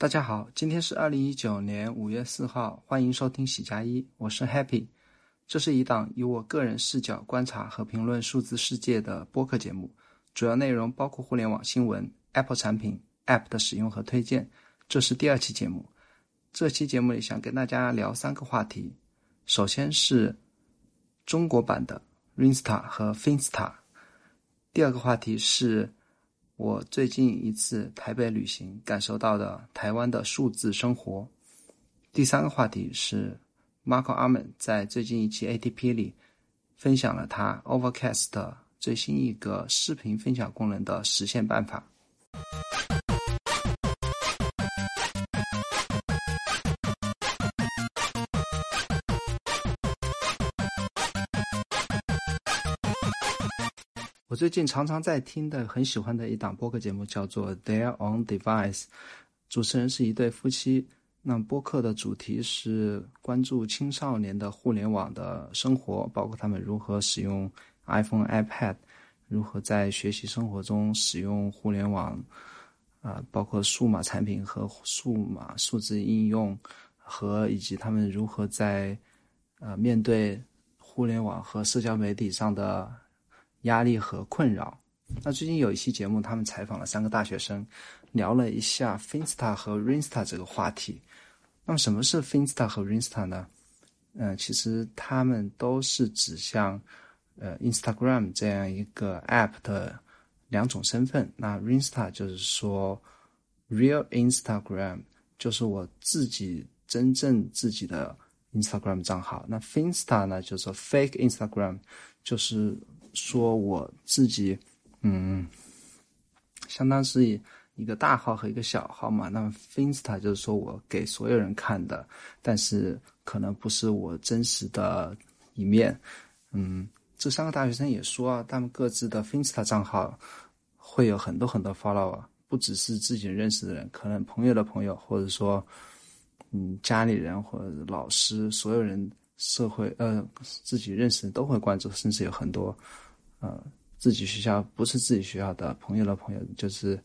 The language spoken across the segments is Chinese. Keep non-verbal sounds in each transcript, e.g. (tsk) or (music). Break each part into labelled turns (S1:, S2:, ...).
S1: 大家好，今天是二零一九年五月四号，欢迎收听喜加一，我是 Happy。这是一档以我个人视角观察和评论数字世界的播客节目，主要内容包括互联网新闻、Apple 产品、App 的使用和推荐。这是第二期节目，这期节目里想跟大家聊三个话题。首先是中国版的 Rinsta 和 Finsta，第二个话题是我最近一次台北旅行感受到的台湾的数字生活。第三个话题是。Marco Arman 在最近一期 ATP 里分享了他 Overcast 最新一个视频分享功能的实现办法。我最近常常在听的、很喜欢的一档播客节目叫做 Their Own Device，主持人是一对夫妻。那播客的主题是关注青少年的互联网的生活，包括他们如何使用 iPhone、iPad，如何在学习生活中使用互联网，啊，包括数码产品和数码数字应用，和以及他们如何在呃面对互联网和社交媒体上的压力和困扰。那最近有一期节目，他们采访了三个大学生，聊了一下 Finsta 和 Rinsta 这个话题。那么什么是 Finsta 和 Rinsta 呢？嗯，其实他们都是指向呃 Instagram 这样一个 App 的两种身份。那 Rinsta 就是说 Real Instagram，就是我自己真正自己的 Instagram 账号。那 Finsta 呢，就是 Fake Instagram，就是说我自己嗯，相当是。一个大号和一个小号嘛，那么 Finsta 就是说我给所有人看的，但是可能不是我真实的一面。嗯，这三个大学生也说啊，他们各自的 Finsta 账号会有很多很多 follower，不只是自己认识的人，可能朋友的朋友，或者说嗯家里人或者老师，所有人社会呃自己认识的都会关注，甚至有很多呃自己学校不是自己学校的朋友的朋友，就是。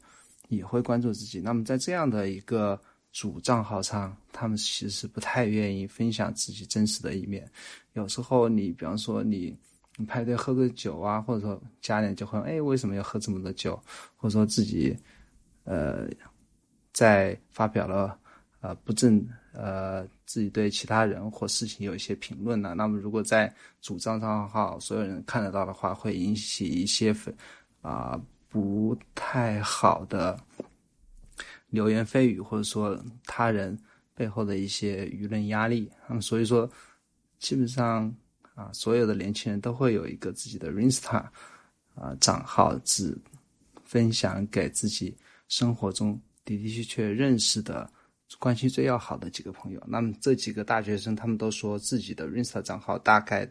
S1: 也会关注自己。那么在这样的一个主账号上，他们其实不太愿意分享自己真实的一面。有时候你，比方说你你派对喝个酒啊，或者说家里就会哎，为什么要喝这么多酒？或者说自己呃在发表了呃不正呃自己对其他人或事情有一些评论呢？那么如果在主账账号所有人看得到的话，会引起一些粉啊。不太好的流言蜚语，或者说他人背后的一些舆论压力，那么所以说，基本上啊，所有的年轻人都会有一个自己的 Insta 啊账号，只分享给自己生活中的的确确认识的、关系最要好的几个朋友。那么这几个大学生，他们都说自己的 Insta 账号大概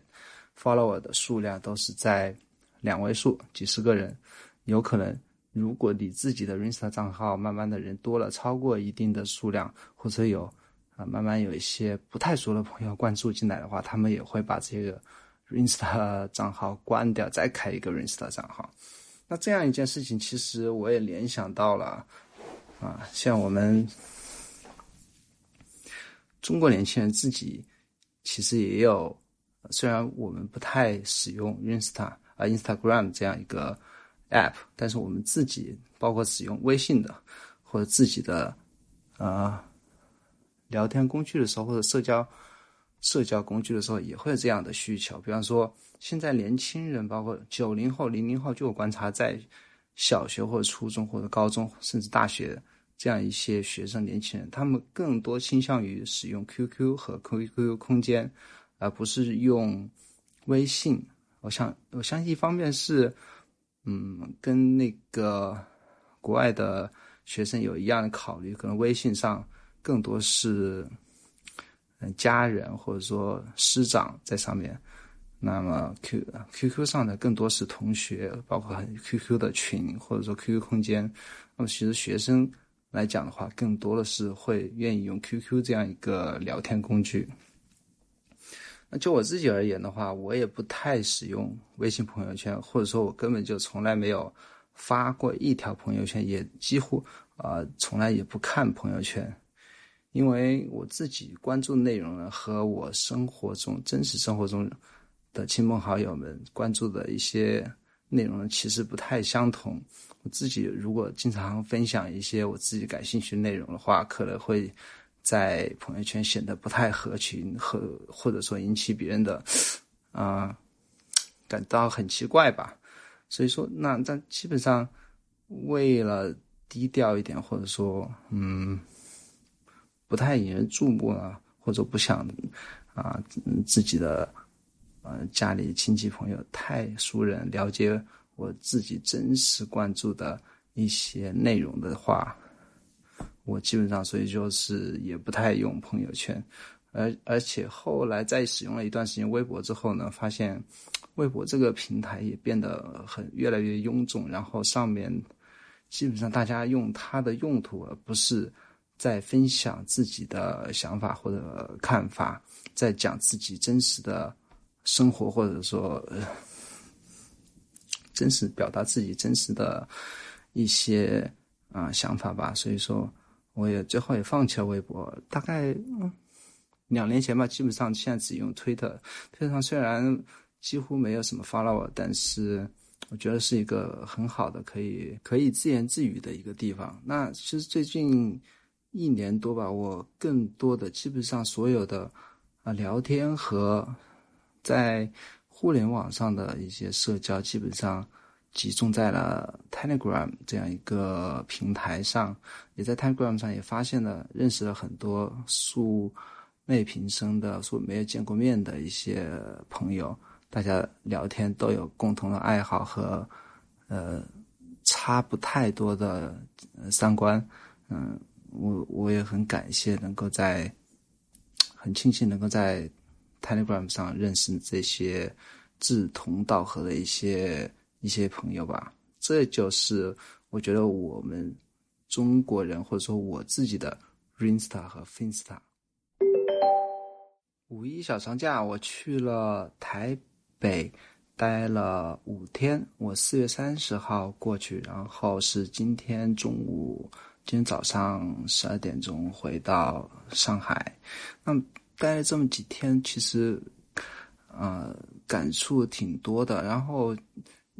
S1: follower 的数量都是在两位数，几十个人。有可能，如果你自己的 Insta 账号慢慢的人多了，超过一定的数量，或者有啊慢慢有一些不太熟的朋友关注进来的话，他们也会把这个 Insta (laughs) 账号关掉，再开一个 Insta 账号。那这样一件事情，其实我也联想到了啊，像我们中国年轻人自己其实也有，虽然我们不太使用 Insta 啊 Instagram 这样一个。app，但是我们自己包括使用微信的或者自己的呃聊天工具的时候，或者社交社交工具的时候，也会有这样的需求。比方说，现在年轻人，包括九零后、零零后，就有观察，在小学或者初中或者高中甚至大学这样一些学生年轻人，他们更多倾向于使用 QQ 和 QQ 空间，而不是用微信。我想，我相信一方面是。嗯，跟那个国外的学生有一样的考虑，可能微信上更多是嗯家人或者说师长在上面，那么 Q Q Q 上的更多是同学，包括 Q Q 的群或者说 Q Q 空间。那么其实学生来讲的话，更多的是会愿意用 Q Q 这样一个聊天工具。那就我自己而言的话，我也不太使用微信朋友圈，或者说我根本就从来没有发过一条朋友圈，也几乎啊从来也不看朋友圈，因为我自己关注内容呢，和我生活中真实生活中的亲朋好友们关注的一些内容呢，其实不太相同。我自己如果经常分享一些我自己感兴趣的内容的话，可能会在朋友圈显得不太合群，和或者说引起别人的啊感到很奇怪吧。所以说，那但基本上为了低调一点，或者说，嗯，不太引人注目啊，或者不想啊，自己的呃家里亲戚朋友太熟人了解我自己真实关注的一些内容的话，我基本上所以就是也不太用朋友圈，而而且后来在使用了一段时间微博之后呢，发现。微博这个平台也变得很越来越臃肿，然后上面基本上大家用它的用途，而不是在分享自己的想法或者看法，在讲自己真实的生活，或者说真实表达自己真实的一些啊想法吧。所以说，我也最后也放弃了微博。大概嗯两年前吧，基本上现在只用推特。推特上虽然。几乎没有什么 follow，但是我觉得是一个很好的可以可以自言自语的一个地方。那其实最近一年多吧，我更多的基本上所有的啊聊天和在互联网上的一些社交，基本上集中在了 Telegram 这样一个平台上。也在 Telegram 上也发现了认识了很多素昧平生的、素没有见过面的一些朋友。大家聊天都有共同的爱好和，呃，差不太多的三观，嗯，我我也很感谢能够在，很庆幸能够在 Telegram 上认识这些志同道合的一些一些朋友吧。这就是我觉得我们中国人或者说我自己的 Rinsta 和 Finsta。五一小长假我去了台。北待了五天，我四月三十号过去，然后是今天中午，今天早上十二点钟回到上海。那待了这么几天，其实，呃，感触挺多的。然后，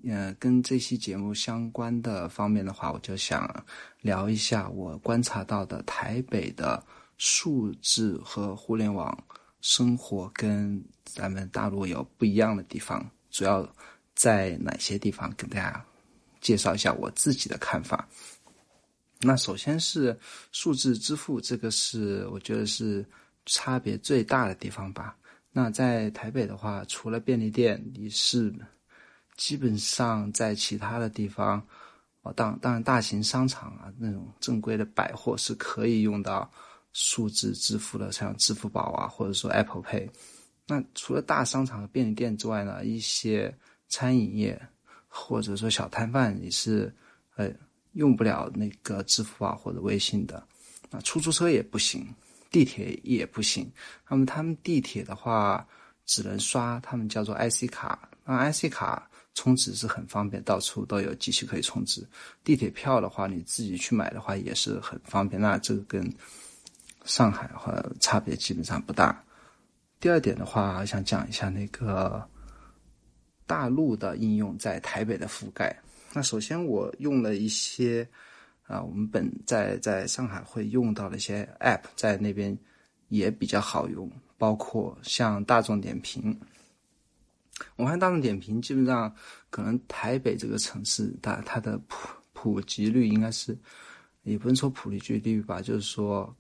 S1: 呃，跟这期节目相关的方面的话，我就想聊一下我观察到的台北的数字和互联网。生活跟咱们大陆有不一样的地方，主要在哪些地方？跟大家介绍一下我自己的看法。那首先是数字支付，这个是我觉得是差别最大的地方吧。那在台北的话，除了便利店，你是基本上在其他的地方，哦，当当然大型商场啊，那种正规的百货是可以用到。数字支付的，像支付宝啊，或者说 Apple Pay。那除了大商场和便利店之外呢，一些餐饮业或者说小摊贩也是，呃，用不了那个支付宝或者微信的。那出租车也不行，地铁也不行。那么他们地铁的话，只能刷他们叫做 IC 卡。那 IC 卡充值是很方便，到处都有机器可以充值。地铁票的话，你自己去买的话也是很方便。那这个跟上海的话差别基本上不大。第二点的话，想讲一下那个大陆的应用在台北的覆盖。那首先我用了一些啊，我们本在在上海会用到的一些 App，在那边也比较好用，包括像大众点评。我看大众点评基本上可能台北这个城市，它它的普普及率应该是也不能说普及率吧，就是说。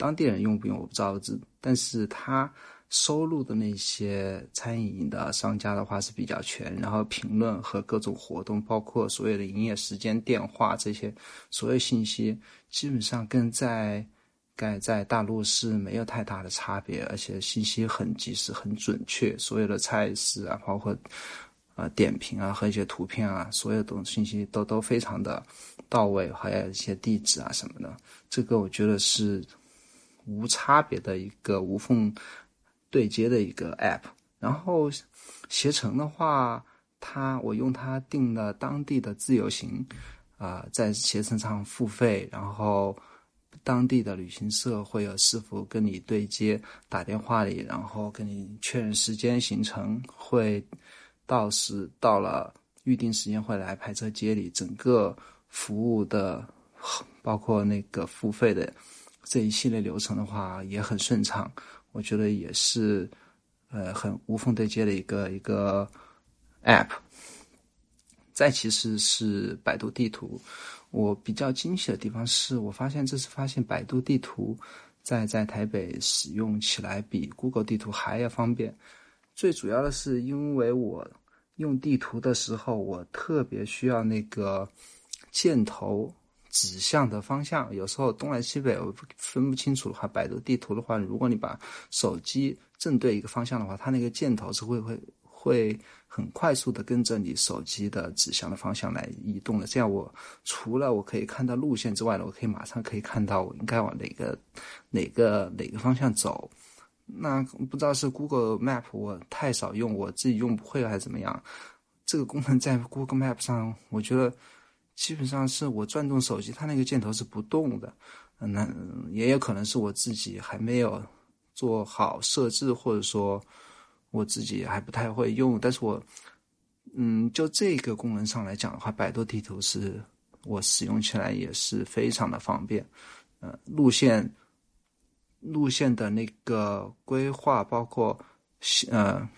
S1: 当地人用不用我不知道，但是它收录的那些餐饮的商家的话是比较全，然后评论和各种活动，包括所有的营业时间、电话这些所有信息，基本上跟在该在大陆是没有太大的差别，而且信息很及时、很准确，所有的菜式啊，包括呃点评啊和一些图片啊，所有的信息都都非常的到位，还有一些地址啊什么的，这个我觉得是。无差别的一个无缝对接的一个 app，然后携程的话，它我用它订了当地的自由行，啊，在携程上付费，然后当地的旅行社会有师傅跟你对接，打电话里，然后跟你确认时间行程，会到时到了预定时间会来派车接你，整个服务的包括那个付费的这一系列流程的话也很顺畅，我觉得也是呃很无缝对接的一个一个。App，再其次是百度地图。我比较惊喜的地方是我发现这次发现百度地图在在台北使用起来比 Google 地图还要方便。最主要的是因为我用地图的时候，我特别需要那个箭头指向的方向，有时候东南西北我分不清楚的话，百度地图的话，如果你把手机正对一个方向的话，它那个箭头是会会会。很快速的跟着你手机的指向的方向来移动的，这样我除了我可以看到路线之外呢，我可以马上可以看到我应该往哪个哪个哪个方向走。那不知道是 Google Map 我太少用，我自己用不会还是怎么样？这个功能在 Google Map 上，我觉得基本上是我转动手机，它那个箭头是不动的。那也有可能是我自己还没有做好设置，或者说。我自己还不太会用，但是我，嗯，就这个功能上来讲的话，百度地图是我使用起来也是非常的方便。呃，路线路线的那个规划，包括呃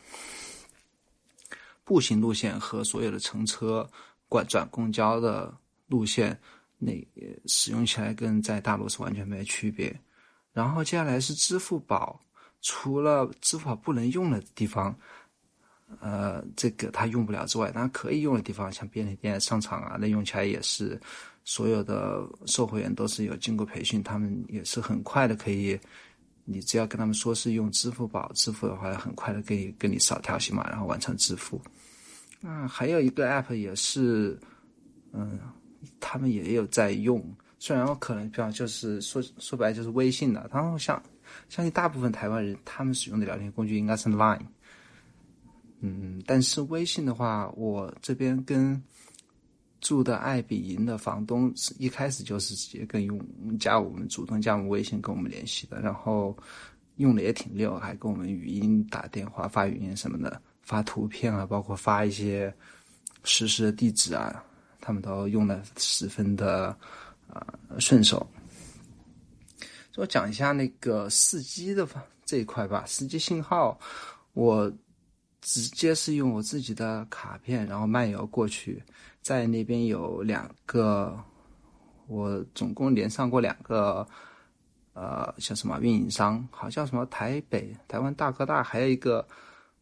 S1: 步行路线和所有的乘车、转转公交的路线，那使用起来跟在大陆是完全没有区别。然后接下来是支付宝。除了支付宝不能用的地方，呃，这个它用不了之外，当然可以用的地方，像便利店、商场啊，那用起来也是，所有的售货员都是有经过培训，他们也是很快的可以，你只要跟他们说是用支付宝支付的话，很快的可以跟你扫条形码，然后完成支付。那还有一个 app 也是，嗯，他们也有在用，虽然我可能比较就是说说白了就是微信的，他们像。相信大部分台湾人他们使用的聊天工具应该是 Line，嗯，但是微信的话，我这边跟住的爱比营的房东是一开始就是直接跟用加我们主动加我们微信跟我们联系的，然后用的也挺溜，还跟我们语音打电话、发语音什么的，发图片啊，包括发一些实时的地址啊，他们都用的十分的啊顺手。我讲一下那个四 G 的这一块吧。四 G 信号，我直接是用我自己的卡片，然后漫游过去，在那边有两个，我总共连上过两个，呃，叫什么运营商，好像什么台北、台湾大哥大，还有一个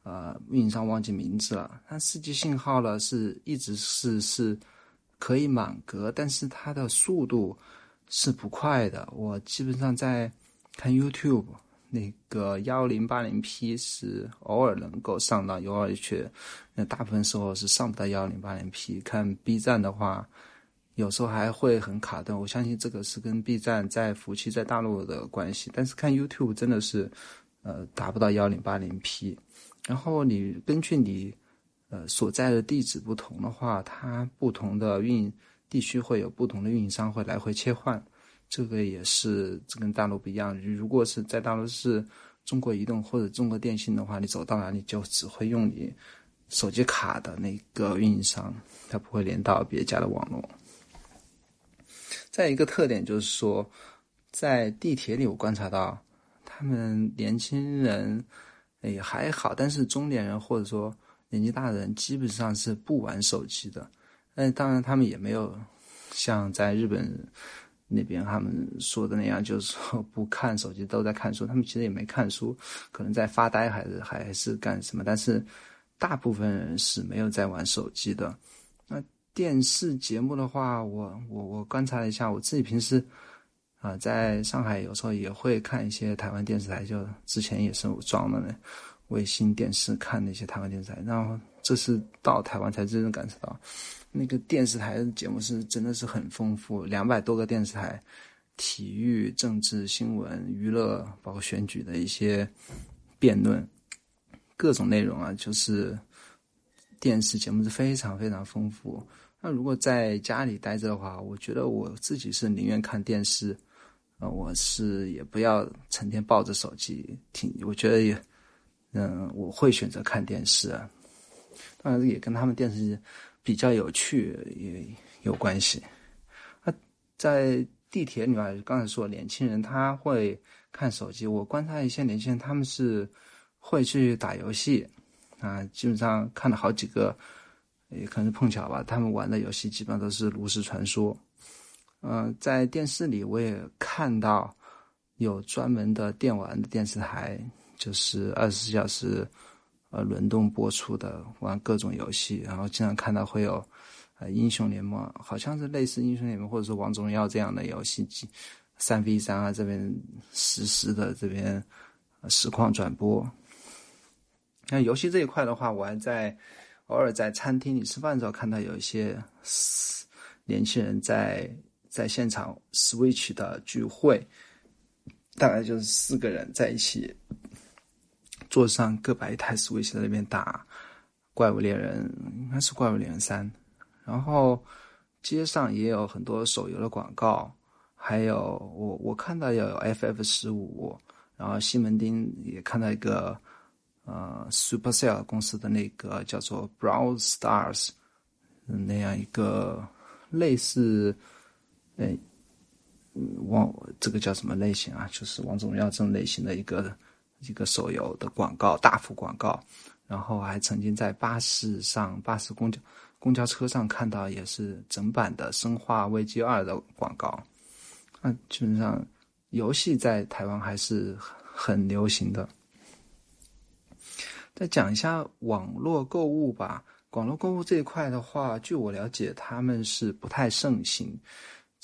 S1: 呃运营商忘记名字了。它四 G 信号呢是一直是是可以满格，但是它的速度。是不快的，我基本上在看 YouTube，那个幺零八零 P 是偶尔能够上到，偶尔却那大部分时候是上不到幺零八零 P。看 B 站的话，有时候还会很卡顿，我相信这个是跟 B 站在服务器在大陆的关系。但是看 YouTube 真的是，呃，达不到幺零八零 P。然后你根据你呃所在的地址不同的话，它不同的运。地区会有不同的运营商会来回切换，这个也是这跟大陆不一样。如果是在大陆是中国移动或者中国电信的话，你走到哪里就只会用你手机卡的那个运营商，它不会连到别家的网络。再一个特点就是说，在地铁里我观察到，他们年轻人也还好，但是中年人或者说年纪大的人基本上是不玩手机的。但当然，他们也没有像在日本那边他们说的那样，就是说不看手机都在看书。他们其实也没看书，可能在发呆，还是还是干什么。但是大部分人是没有在玩手机的。那电视节目的话，我我我观察了一下，我自己平时啊在上海有时候也会看一些台湾电视台，就之前也是我装的那卫星电视看那些台湾电视台，然后这是到台湾才真正感受到。那个电视台的节目是真的是很丰富，两百多个电视台，体育、政治、新闻、娱乐，包括选举的一些辩论，各种内容啊，就是电视节目是非常非常丰富。那如果在家里待着的话，我觉得我自己是宁愿看电视，啊，我是也不要成天抱着手机听。我觉得也，嗯，我会选择看电视。当然也跟他们电视比较有趣也有关系。那在地铁里面，刚才说年轻人他会看手机，我观察一些年轻人，他们是会去打游戏啊，基本上看了好几个。也可能是碰巧吧，他们玩的游戏基本上都是炉石传说。嗯，在电视里我也看到有专门的电玩的电视台，就是二十四小时呃轮动播出的玩各种游戏，然后经常看到会有呃英雄联盟，好像是类似英雄联盟或者是王者荣耀这样的游戏机，三 v 三啊这边实时的这边实况转播。那游戏这一块的话，我还在。偶尔在餐厅里吃饭的时候，看到有一些年轻人在在现场 Switch 的聚会，大概就是四个人在一起，桌上各摆一台 Switch 在那边打《怪物猎人》，应该是《怪物猎人三》。然后街上也有很多手游的广告，还有我我看到有 FF 十五，然后西门町也看到一个。呃，Supercell 公司的那个叫做 Brawl Stars 那样一个类似，哎，王这个叫什么类型啊？就是王者荣耀这种类型的一个一个手游的广告，大幅广告。然后还曾经在巴士上、巴士公交公交车上看到，也是整版的《生化危机二》的广告。那基本上游戏在台湾还是很流行的。再讲一下网络购物吧。网络购物这一块的话，据我了解，他们是不太盛行。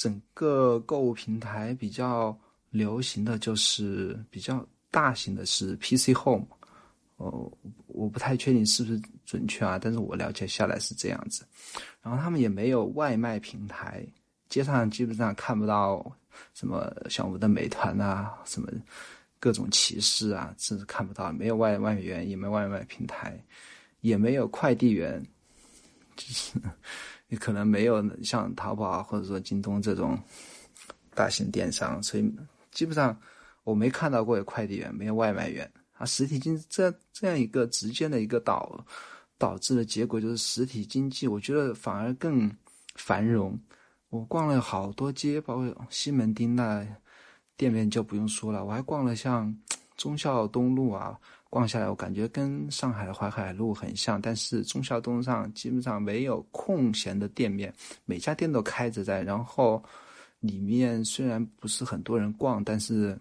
S1: 整个购物平台比较流行的就是比较大型的是 PC Home。哦，我不太确定是不是准确啊，但是我了解下来是这样子。然后他们也没有外卖平台，街上基本上看不到什么像我们的美团啊什么。各种歧视啊，甚至看不到，没有外外卖员，也没有外卖平台，也没有快递员，就是你可能没有像淘宝啊，或者说京东这种大型电商，所以基本上我没看到过有快递员，没有外卖员啊。实体经济这这样一个直接的一个导导致的结果就是实体经济，我觉得反而更繁荣。我逛了好多街，包括西门町那。店面就不用说了，我还逛了像 (tsk) 忠孝东路啊，逛下来我感觉跟上海的淮海路很像，但是忠孝东上基本上没有空闲的店面，每家店都开着在，然后里面虽然不是很多人逛，但是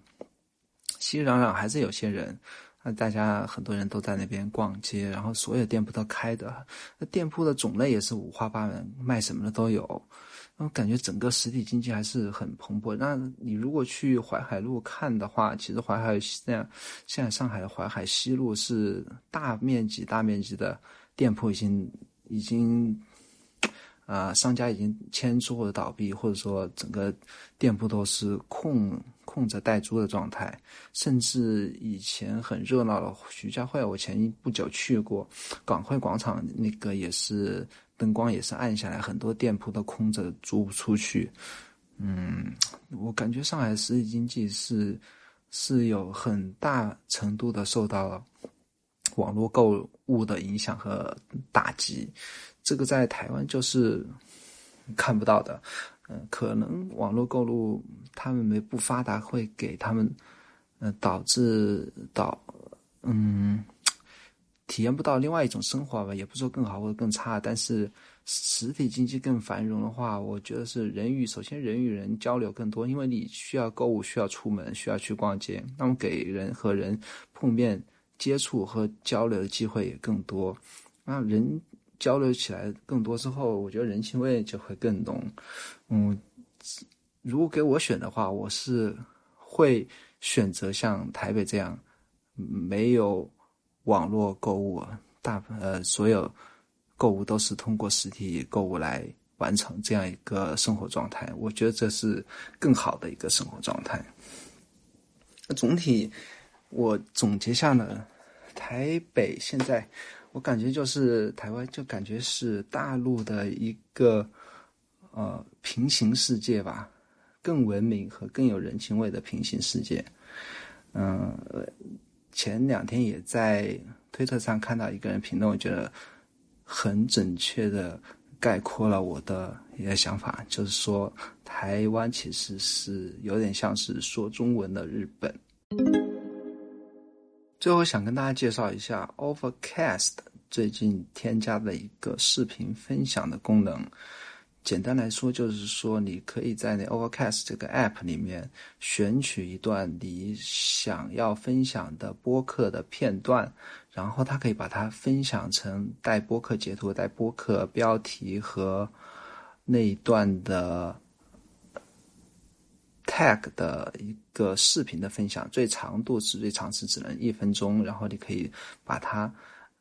S1: 熙熙攘攘还是有些人，那大家很多人都在那边逛街，然后所有店铺都开的，那店铺的种类也是五花八门，卖什么的都有。我感觉整个实体经济还是很蓬勃。那你如果去淮海路看的话，其实淮海现在现在上海的淮海西路是大面积、大面积的店铺已经已经啊，商家已经迁出或者倒闭，或者说整个店铺都是空空着待租的状态。甚至以前很热闹的徐家汇，我前不久去过港汇广场，那个也是。灯光也是暗下来，很多店铺都空着，租不出去。嗯，我感觉上海实体经济是是有很大程度的受到网络购物的影响和打击。这个在台湾就是看不到的。嗯，可能网络购物他们没不发达，会给他们嗯导致导嗯。体验不到另外一种生活吧，也不说更好或者更差，但是实体经济更繁荣的话，我觉得是人与首先人与人交流更多，因为你需要购物，需要出门，需要去逛街，那么给人和人碰面、接触和交流的机会也更多。那人交流起来更多之后，我觉得人情味就会更浓。嗯，如果给我选的话，我是会选择像台北这样没有。网络购物，大呃所有购物都是通过实体购物来完成这样一个生活状态，我觉得这是更好的一个生活状态。总体我总结下呢，台北现在我感觉就是台湾，就感觉是大陆的一个呃平行世界吧，更文明和更有人情味的平行世界。嗯，前两天也在推特上看到一个人评论，我觉得很准确的概括了我的一个想法，就是说台湾其实是有点像是说中文的日本。最后想跟大家介绍一下 Overcast 最近添加的一个视频分享的功能。简单来说，就是说你可以在那 Overcast 这个 App 里面选取一段你想要分享的播客的片段，然后它可以把它分享成带播客截图、带播客标题和那一段的。tag 的一个视频的分享，最长度是最长是只能一分钟，然后你可以把它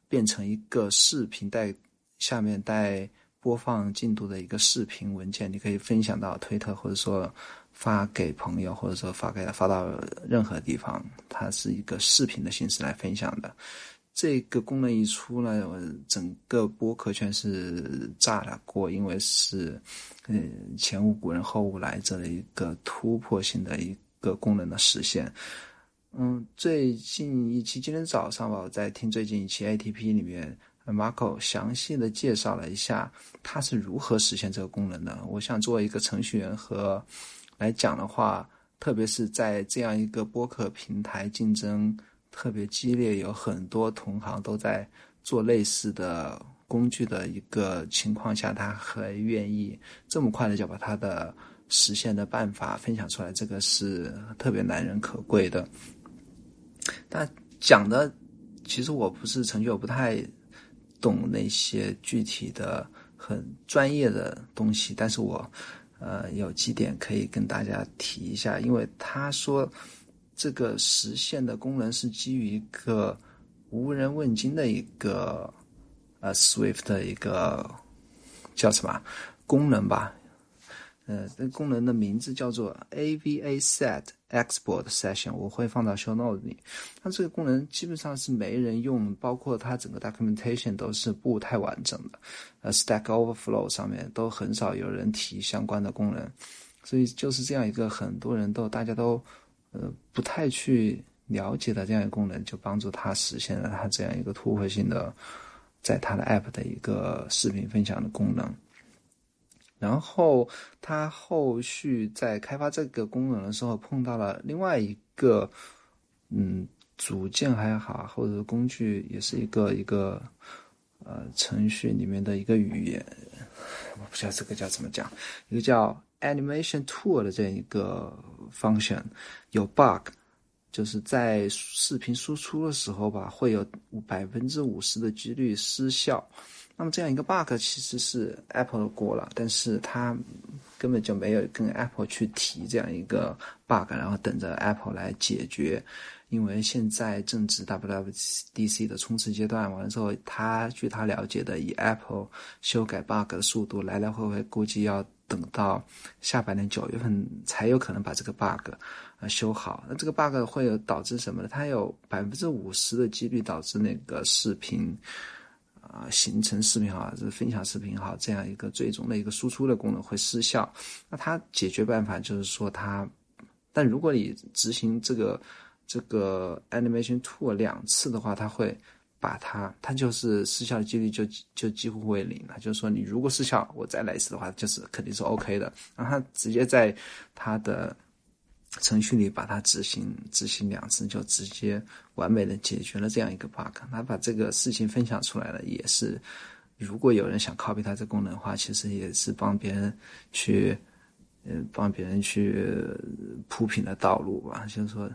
S1: 变成一个视频带下面带播放进度的一个视频文件，你可以分享到推特或者说发给朋友，或者说发给发到任何地方，它是一个视频的形式来分享的。这个功能一出来，我整个播客圈是炸了锅，因为是，嗯，前无古人后无来者的一个突破性的一个功能的实现。嗯，最近一期今天早上吧，我在听最近一期 ATP 里面，Marco 详细的介绍了一下他是如何实现这个功能的。我想作为一个程序员和来讲的话，特别是在这样一个播客平台竞争。特别激烈，有很多同行都在做类似的工具的一个情况下，他还愿意这么快的就把他的实现的办法分享出来，这个是特别难能可贵的。但讲的其实我不是程序，我不太懂那些具体的很专业的东西，但是我呃有几点可以跟大家提一下，因为他说。这个实现的功能是基于一个无人问津的一个呃 Swift 的一个叫什么功能吧？呃，这功能的名字叫做 AVA Set Export Session，我会放到 Show Notes 里。它这个功能基本上是没人用，包括它整个 documentation 都是不太完整的。呃，Stack Overflow 上面都很少有人提相关的功能，所以就是这样一个很多人都大家都。呃，不太去了解的这样一个功能，就帮助他实现了他这样一个突破性的，在他的 App 的一个视频分享的功能。然后他后续在开发这个功能的时候，碰到了另外一个，嗯，组件还好，或者工具也是一个一个，呃，程序里面的一个语言，我不知道这个叫怎么讲，一个叫。Animation Tool 的这样一个 function 有 bug，就是在视频输出的时候吧，会有百分之五十的几率失效。那么这样一个 bug 其实是 Apple 的锅了，但是它根本就没有跟 Apple 去提这样一个 bug，然后等着 Apple 来解决。因为现在正值 WWDC 的冲刺阶段，完了之后，他据他了解的，以 Apple 修改 bug 的速度，来来回回估计要。等到下半年九月份才有可能把这个 bug 啊修好。那这个 bug 会有导致什么呢？它有百分之五十的几率导致那个视频啊形成视频好，就是分享视频好这样一个最终的一个输出的功能会失效。那它解决办法就是说它，但如果你执行这个这个 animation tool 两次的话，它会。把它，它就是失效的几率就就几乎为零了。就是说，你如果失效，我再来一次的话，就是肯定是 OK 的。然后他直接在他的程序里把它执行执行两次，就直接完美的解决了这样一个 bug。他把这个事情分享出来了，也是如果有人想 copy 它这功能的话，其实也是帮别人去，嗯，帮别人去铺平了道路吧。就是说，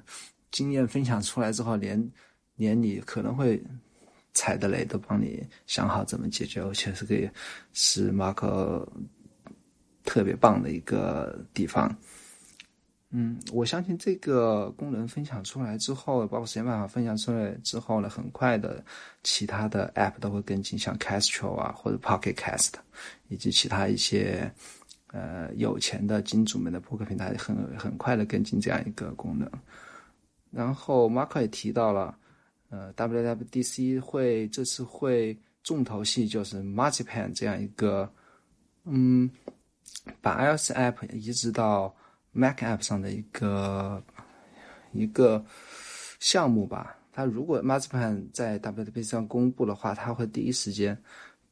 S1: 经验分享出来之后，连连你可能会。踩的雷都帮你想好怎么解决，我觉得这个是马可特别棒的一个地方。嗯，我相信这个功能分享出来之后，包括实验办法分享出来之后呢，很快的其他的 App 都会跟进，像 Castro 啊或者 Pocket Cast，以及其他一些呃有钱的金主们的播客平台，很很快的跟进这样一个功能。然后马可也提到了。呃，WWDC 会这次会重头戏就是 Marzipan 这样一个，嗯，把 iOS App 移植到 Mac App 上的一个一个项目吧。它如果 Marzipan 在 WWDC 上公布的话，它会第一时间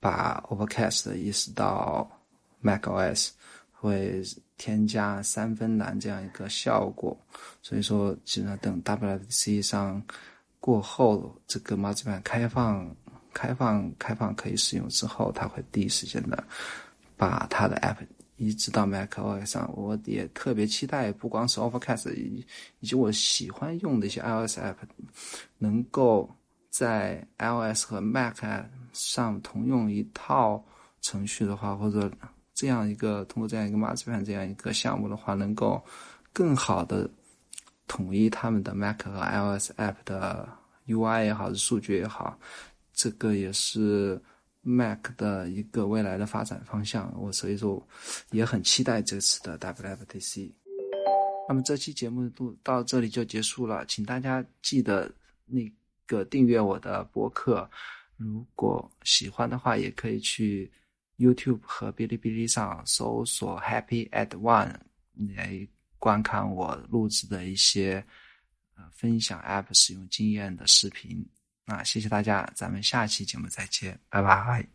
S1: 把 Overcast 移植到 Mac OS，会添加三分蓝这样一个效果。所以说，只能等 WWDC 上。过后，这个 Marzipan 开放、开放、开放可以使用之后，它会第一时间的把它的 App 移植到 macOS 上。我也特别期待，不光是 Overcast，以以及我喜欢用的一些 iOS App，能够在 iOS 和 Mac 上同用一套程序的话，或者这样一个通过这样一个 Marzipan 这样一个项目的话，能够更好的。统一他们的 Mac 和 iOS App 的 UI 也好，是数据也好，这个也是 Mac 的一个未来的发展方向。我所以说也很期待这次的 WWDC。那么这期节目都到这里就结束了，请大家记得那个订阅我的博客。如果喜欢的话，也可以去 YouTube 和哔哩哔哩上搜索 Happy at One 来。观看我录制的一些呃分享 App 使用经验的视频，那谢谢大家，咱们下期节目再见，拜拜。